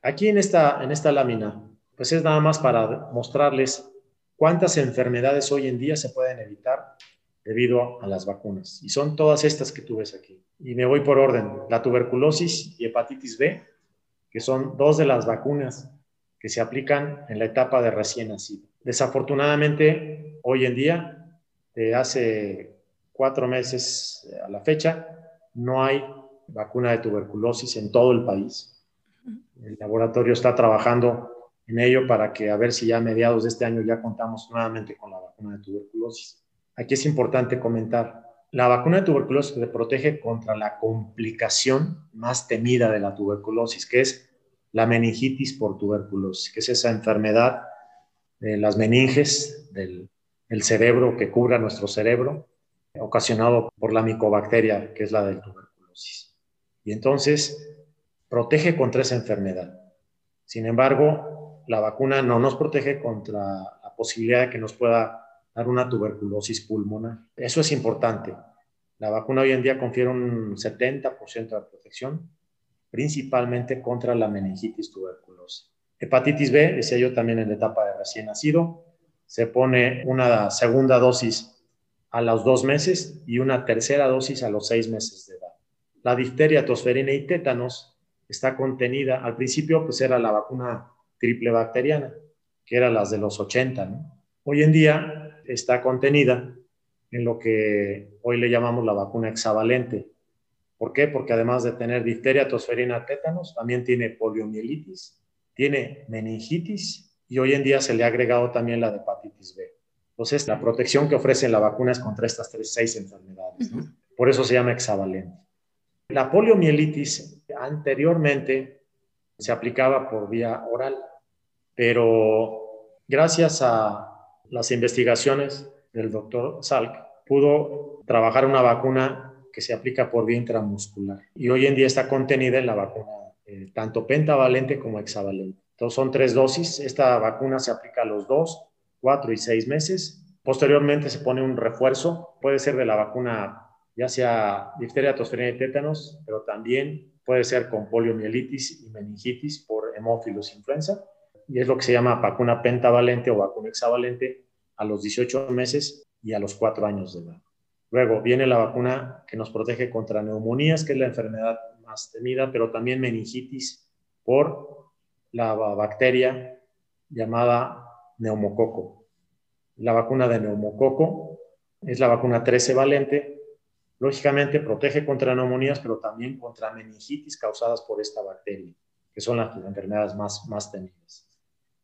Aquí en esta, en esta lámina, pues es nada más para mostrarles cuántas enfermedades hoy en día se pueden evitar debido a las vacunas. Y son todas estas que tú ves aquí. Y me voy por orden. La tuberculosis y hepatitis B, que son dos de las vacunas que se aplican en la etapa de recién nacido. Desafortunadamente, hoy en día, de hace cuatro meses a la fecha, no hay vacuna de tuberculosis en todo el país. El laboratorio está trabajando en ello para que a ver si ya a mediados de este año ya contamos nuevamente con la vacuna de tuberculosis. Aquí es importante comentar, la vacuna de tuberculosis se protege contra la complicación más temida de la tuberculosis, que es la meningitis por tuberculosis, que es esa enfermedad de las meninges del, del cerebro que cubra nuestro cerebro, ocasionado por la micobacteria, que es la de tuberculosis. Y entonces protege contra esa enfermedad. Sin embargo, la vacuna no nos protege contra la posibilidad de que nos pueda dar una tuberculosis pulmonar. Eso es importante. La vacuna hoy en día confiere un 70% de protección, principalmente contra la meningitis tuberculosa. Hepatitis B, decía yo también en la etapa de recién nacido, se pone una segunda dosis a los dos meses y una tercera dosis a los seis meses de edad. La difteria, tosferina y tétanos está contenida, al principio pues era la vacuna triple bacteriana, que era las de los 80, Hoy en día está contenida en lo que hoy le llamamos la vacuna hexavalente. ¿Por qué? Porque además de tener difteria, tosferina, tétanos, también tiene poliomielitis, tiene meningitis y hoy en día se le ha agregado también la de hepatitis B. Entonces, la protección que ofrece la vacuna es contra estas tres, seis enfermedades. Por eso se llama hexavalente. La poliomielitis anteriormente se aplicaba por vía oral, pero gracias a las investigaciones del doctor Salk, pudo trabajar una vacuna que se aplica por vía intramuscular. Y hoy en día está contenida en la vacuna eh, tanto pentavalente como hexavalente. Entonces son tres dosis. Esta vacuna se aplica a los dos, cuatro y seis meses. Posteriormente se pone un refuerzo. Puede ser de la vacuna ya sea difteria, tosferina y tétanos, pero también puede ser con poliomielitis y meningitis por hemófilos influenza. Y es lo que se llama vacuna pentavalente o vacuna hexavalente a los 18 meses y a los 4 años de edad. Luego viene la vacuna que nos protege contra neumonías, que es la enfermedad más temida, pero también meningitis por la bacteria llamada neumococo. La vacuna de neumococo es la vacuna 13 valente. Lógicamente protege contra neumonías, pero también contra meningitis causadas por esta bacteria, que son las enfermedades más, más temidas.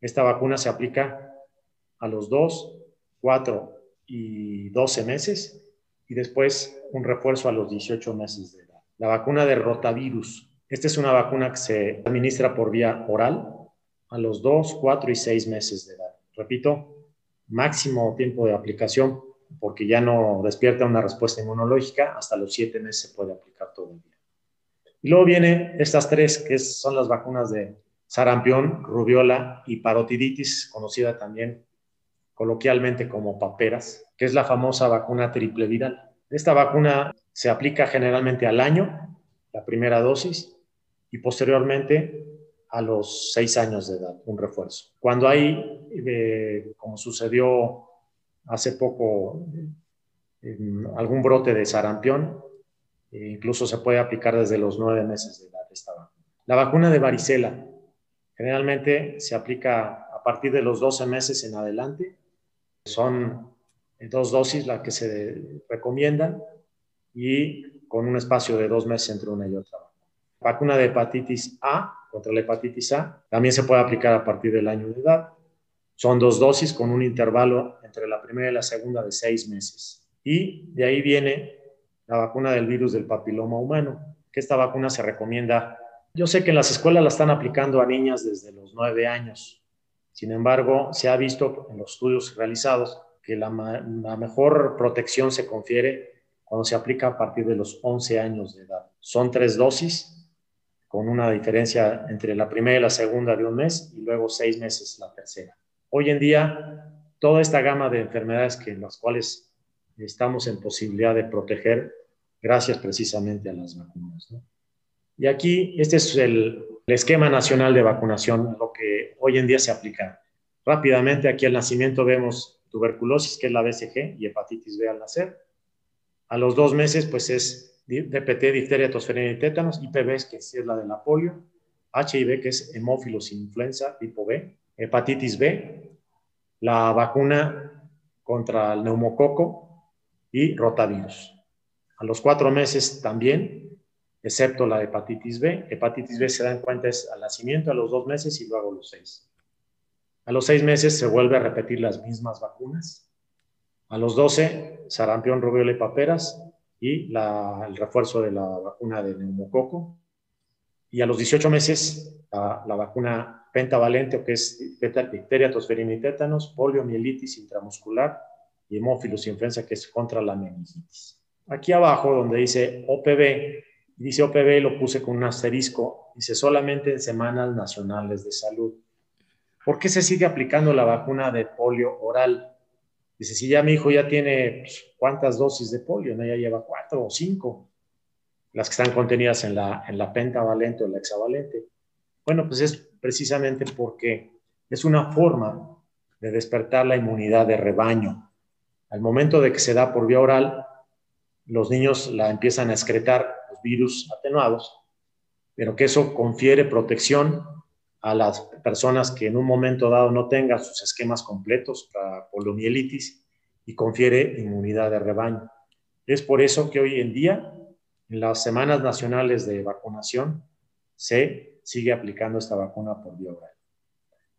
Esta vacuna se aplica a los 2, 4 y 12 meses y después un refuerzo a los 18 meses de edad. La vacuna de rotavirus. Esta es una vacuna que se administra por vía oral a los 2, 4 y 6 meses de edad. Repito, máximo tiempo de aplicación porque ya no despierta una respuesta inmunológica, hasta los 7 meses se puede aplicar todo el día. Y luego vienen estas tres, que son las vacunas de sarampión, rubiola y parotiditis, conocida también coloquialmente como paperas, que es la famosa vacuna triple viral. Esta vacuna se aplica generalmente al año, la primera dosis, y posteriormente a los seis años de edad, un refuerzo. Cuando hay, eh, como sucedió hace poco, algún brote de sarampión, e incluso se puede aplicar desde los nueve meses de edad esta vacuna. La vacuna de varicela generalmente se aplica a partir de los 12 meses en adelante son dos dosis las que se recomiendan y con un espacio de dos meses entre una y otra. Vacuna de hepatitis A contra la hepatitis A también se puede aplicar a partir del año de edad. Son dos dosis con un intervalo entre la primera y la segunda de seis meses. Y de ahí viene la vacuna del virus del papiloma humano, que esta vacuna se recomienda. Yo sé que en las escuelas la están aplicando a niñas desde los nueve años, sin embargo, se ha visto en los estudios realizados que la, mejor protección se confiere cuando se aplica a partir de los 11 años de edad. Son tres dosis, con una diferencia entre la primera y la segunda de un mes y luego seis meses la tercera. Hoy en día, toda esta gama de enfermedades que en las cuales estamos en posibilidad de proteger, gracias precisamente a las vacunas. Y aquí, este es el, el esquema nacional de vacunación, lo que hoy en día se aplica. Rápidamente, aquí al nacimiento vemos tuberculosis, que es la BCG, y hepatitis B al nacer. A los dos meses, pues es DPT, difteria, tosferina y tétanos, IPV, que es la de la polio, HIV, que es hemófilos influenza tipo B, hepatitis B, la vacuna contra el neumococo y rotavirus. A los cuatro meses también excepto la hepatitis B. Hepatitis B se dan cuenta es al nacimiento, a los dos meses y luego a los seis. A los seis meses se vuelve a repetir las mismas vacunas. A los doce, sarampión, rubiola y paperas y el refuerzo de la vacuna de neumococo. Y a los 18 meses, la, vacuna pentavalente, que es difteria, tosferina y tétanos, poliomielitis intramuscular y hemófilos influenza, que es contra la meningitis. Aquí abajo, donde dice OPV, Dice OPB, lo puse con un asterisco, dice solamente en semanas nacionales de salud. ¿Por qué se sigue aplicando la vacuna de polio oral? Dice, si ya mi hijo ya tiene pues, cuántas dosis de polio, ¿no? ya lleva cuatro o cinco. las que están contenidas en la, en la pentavalente o la hexavalente. Bueno, pues es precisamente porque es una forma de despertar la inmunidad de rebaño. Al momento de que se da por vía oral, los niños la empiezan a excretar los virus atenuados, pero que eso confiere protección a las personas que en un momento dado no tengan sus esquemas completos para poliomielitis y confiere inmunidad de rebaño. Es por eso que hoy en día, en las semanas nacionales de vacunación, se sigue aplicando esta vacuna por vía oral.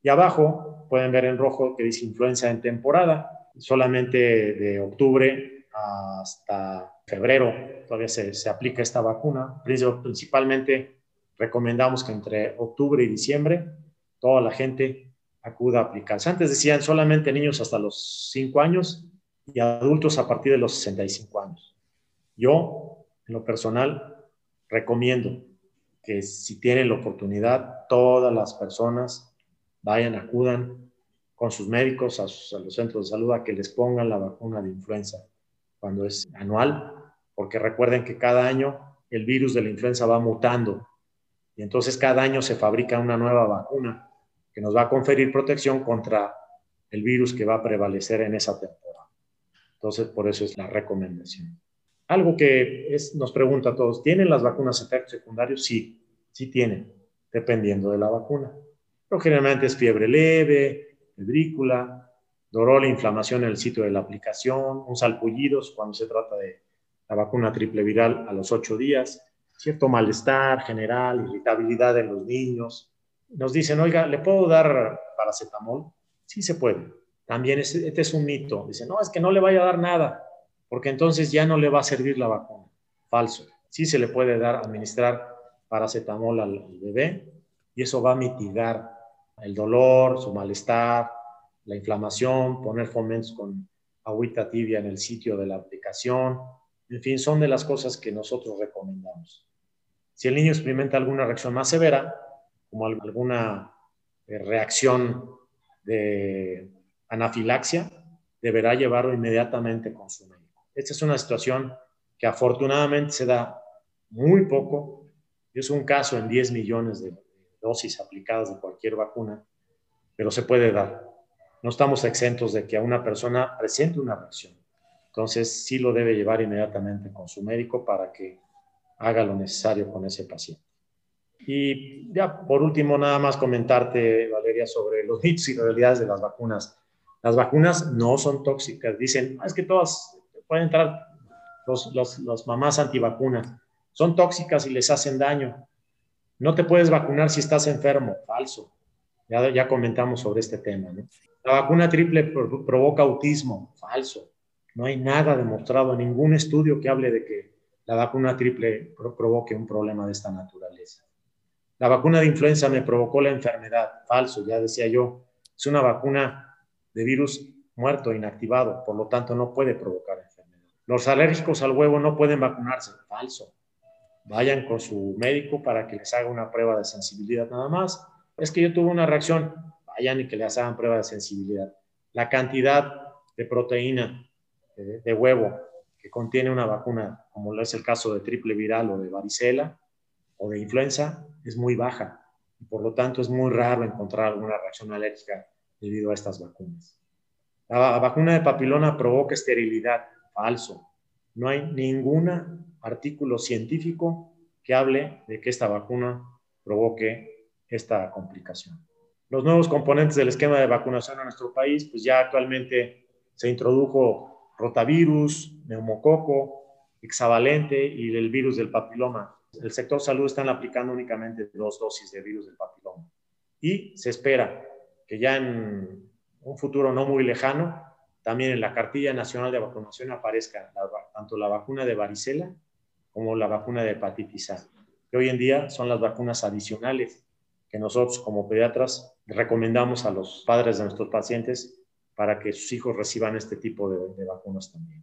Y abajo pueden ver en rojo que dice influenza en temporada, solamente de octubre hasta febrero todavía se, se aplica esta vacuna. Principalmente recomendamos que entre octubre y diciembre toda la gente acuda a aplicarse. Antes decían solamente niños hasta los 5 años y adultos a partir de los 65 años. Yo, en lo personal, recomiendo que si tienen la oportunidad, todas las personas vayan, acudan con sus médicos a, a los centros de salud a que les pongan la vacuna de influenza cuando es anual, porque recuerden que cada año el virus de la influenza va mutando y entonces cada año se fabrica una nueva vacuna que nos va a conferir protección contra el virus que va a prevalecer en esa temporada. Entonces, por eso es la recomendación. Algo que nos pregunta a todos, ¿tienen las vacunas efectos secundarios? Sí, sí tienen, dependiendo de la vacuna. Pero generalmente es fiebre leve, febrícula, dolor e inflamación en el sitio de la aplicación, un salpullidos cuando se trata de la vacuna triple viral a los ocho días, cierto malestar general, irritabilidad en los niños. Nos dicen, oiga, ¿le puedo dar paracetamol? Sí se puede. También este es un mito. Dicen, no, es que no le vaya a dar nada, porque entonces ya no le va a servir la vacuna. Falso. Sí se le puede dar, administrar paracetamol al bebé y eso va a mitigar el dolor, su malestar, la inflamación, poner fomentos con agüita tibia en el sitio de la aplicación. En fin, son de las cosas que nosotros recomendamos. Si el niño experimenta alguna reacción más severa, como alguna eh, reacción de anafilaxia, deberá llevarlo inmediatamente con su médico. Esta es una situación que afortunadamente se da muy poco. Es un caso en 10 millones de dosis aplicadas de cualquier vacuna, pero se puede dar. No estamos exentos de que a una persona presente una reacción. Entonces, sí lo debe llevar inmediatamente con su médico para que haga lo necesario con ese paciente. Y ya por último, nada más comentarte, Valeria, sobre los mitos y realidades de las vacunas. Las vacunas no son tóxicas. Dicen, ah, es que todas pueden entrar los, los, los mamás antivacunas. Son tóxicas y les hacen daño. No te puedes vacunar si estás enfermo. Falso. Ya, ya comentamos sobre este tema. ¿no? La vacuna triple provoca autismo. Falso. No hay nada demostrado, ningún estudio que hable de que la vacuna triple provoque un problema de esta naturaleza. La vacuna de influenza me provocó la enfermedad. Falso, ya decía yo. Es una vacuna de virus muerto, inactivado, por lo tanto no puede provocar enfermedad. Los alérgicos al huevo no pueden vacunarse. Falso. Vayan con su médico para que les haga una prueba de sensibilidad nada más. Es que yo tuve una reacción. Vayan y que les hagan prueba de sensibilidad. La cantidad de proteína de, de huevo que contiene una vacuna, como es el caso de triple viral o de varicela o de influenza, es muy baja. Y por lo tanto, es muy raro encontrar alguna reacción alérgica debido a estas vacunas. La vacuna de papilona provoca esterilidad. Falso. No hay ningún artículo científico que hable de que esta vacuna provoque esta complicación. Los nuevos componentes del esquema de vacunación en nuestro país, pues ya actualmente se introdujo rotavirus, neumococo, hexavalente y el virus del papiloma. El sector salud está aplicando únicamente dos dosis de virus del papiloma. Y se espera que ya en un futuro no muy lejano, también en la cartilla nacional de vacunación aparezca tanto la vacuna de varicela como la vacuna de hepatitis A, que hoy en día son las vacunas adicionales que nosotros como pediatras recomendamos a los padres de nuestros pacientes para que sus hijos reciban este tipo de, vacunas también.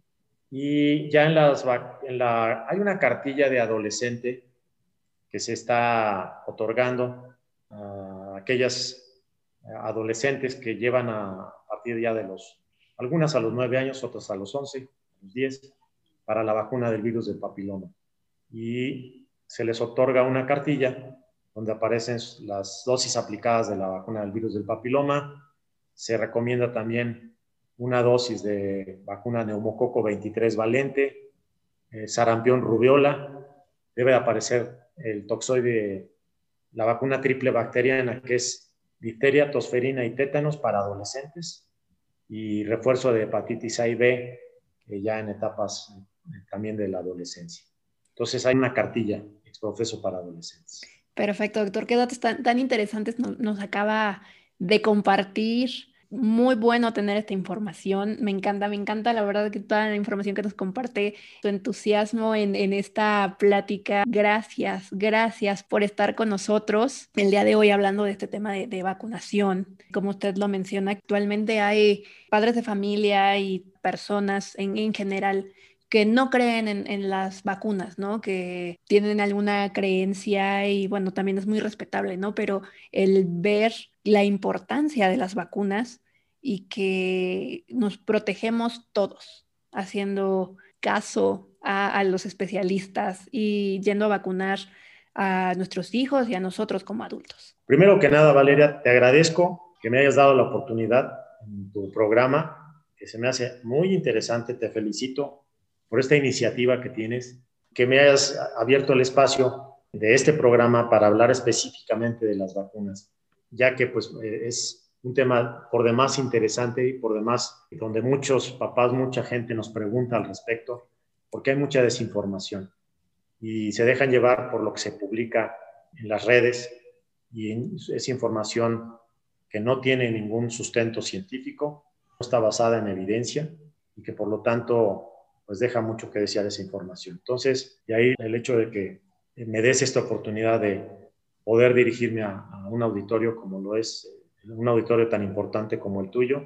Y ya en las, la, hay una cartilla de adolescente que se está otorgando a aquellas adolescentes que llevan a, partir ya de los, algunas a los nueve años, otras a los once, a los diez, para la vacuna del virus del papiloma. y se les otorga una cartilla donde aparecen las dosis aplicadas de la vacuna del virus del papiloma. Se recomienda también una dosis de vacuna neumococo 23 valente, eh, sarampión rubiola. Debe aparecer el toxoide, la vacuna triple bacteriana, que es difteria, tosferina y tétanos para adolescentes, y refuerzo de hepatitis A y B ya en etapas eh, también de la adolescencia. Entonces hay una cartilla exprofeso para adolescentes. Perfecto, doctor. Qué datos tan, tan interesantes nos acaba de compartir. Muy bueno tener esta información. Me encanta, me encanta la verdad que toda la información que nos comparte, tu entusiasmo en, en, esta plática. Gracias, gracias por estar con nosotros el día de hoy hablando de este tema de, de vacunación. Como usted lo menciona, actualmente hay padres de familia y personas en, en general que no creen en, en, las vacunas, ¿no? Que tienen alguna creencia y bueno, también es muy respetable, ¿no? Pero el ver la importancia de las vacunas y que nos protegemos todos, haciendo caso a, los especialistas y yendo a vacunar a nuestros hijos y a nosotros como adultos. Primero que nada, Valeria, te agradezco que me hayas dado la oportunidad en tu programa, que se me hace muy interesante, te felicito por esta iniciativa que tienes, que me hayas abierto el espacio de este programa para hablar específicamente de las vacunas, ya que pues es un tema por demás interesante y por demás donde muchos papás, mucha gente nos pregunta al respecto, porque hay mucha desinformación y se dejan llevar por lo que se publica en las redes y es información que no tiene ningún sustento científico, no está basada en evidencia y que por lo tanto pues deja mucho que desear esa información. Entonces, de ahí el hecho de que me des esta oportunidad de poder dirigirme a, un auditorio como lo es, un auditorio tan importante como el tuyo,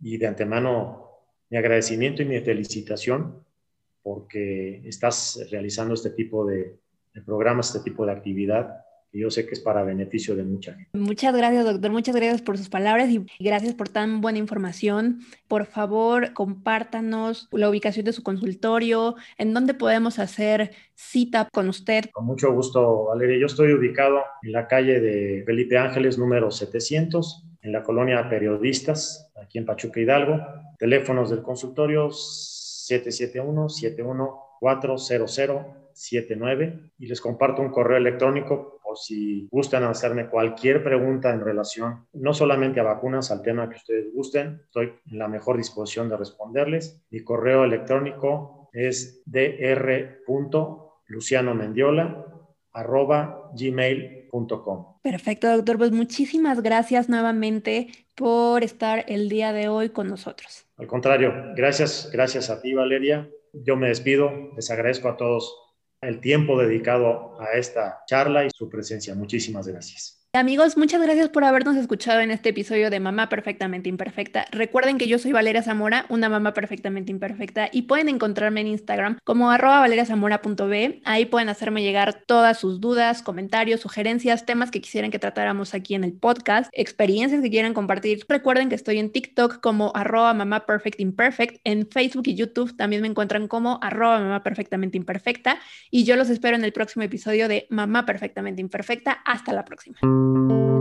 y de antemano mi agradecimiento y mi felicitación porque estás realizando este tipo de programas, este tipo de actividad y yo sé que es para beneficio de mucha gente. Muchas gracias, doctor. Muchas gracias por sus palabras y gracias por tan buena información. Por favor, compártanos la ubicación de su consultorio, en dónde podemos hacer cita con usted. Con mucho gusto, Valeria. Yo estoy ubicado en la calle de Felipe Ángeles, número 700, en la colonia Periodistas, aquí en Pachuca Hidalgo. Teléfonos del consultorio 771 71400 79 y les comparto un correo electrónico por si gustan hacerme cualquier pregunta en relación no solamente a vacunas, al tema que ustedes gusten. Estoy en la mejor disposición de responderles. Mi correo electrónico es dr.lucianomendiola.gmail.com. Perfecto, doctor. Pues muchísimas gracias nuevamente por estar el día de hoy con nosotros. Al contrario, gracias, gracias a ti, Valeria. Yo me despido, les agradezco a todos el tiempo dedicado a esta charla y su presencia. Muchísimas gracias. Amigos, muchas gracias por habernos escuchado en este episodio de Mamá Perfectamente Imperfecta. Recuerden que yo soy Valeria Zamora, una mamá perfectamente imperfecta, y pueden encontrarme en Instagram como arroba valeriazamora.b. Ahí pueden hacerme llegar todas sus dudas, comentarios, sugerencias, temas que quisieran que tratáramos aquí en el podcast, experiencias que quieran compartir. Recuerden que estoy en TikTok como arroba mamá perfect imperfect, en Facebook y YouTube también me encuentran como arroba mamá perfectamente imperfecta, y yo los espero en el próximo episodio de Mamá Perfectamente Imperfecta. Hasta la próxima. Música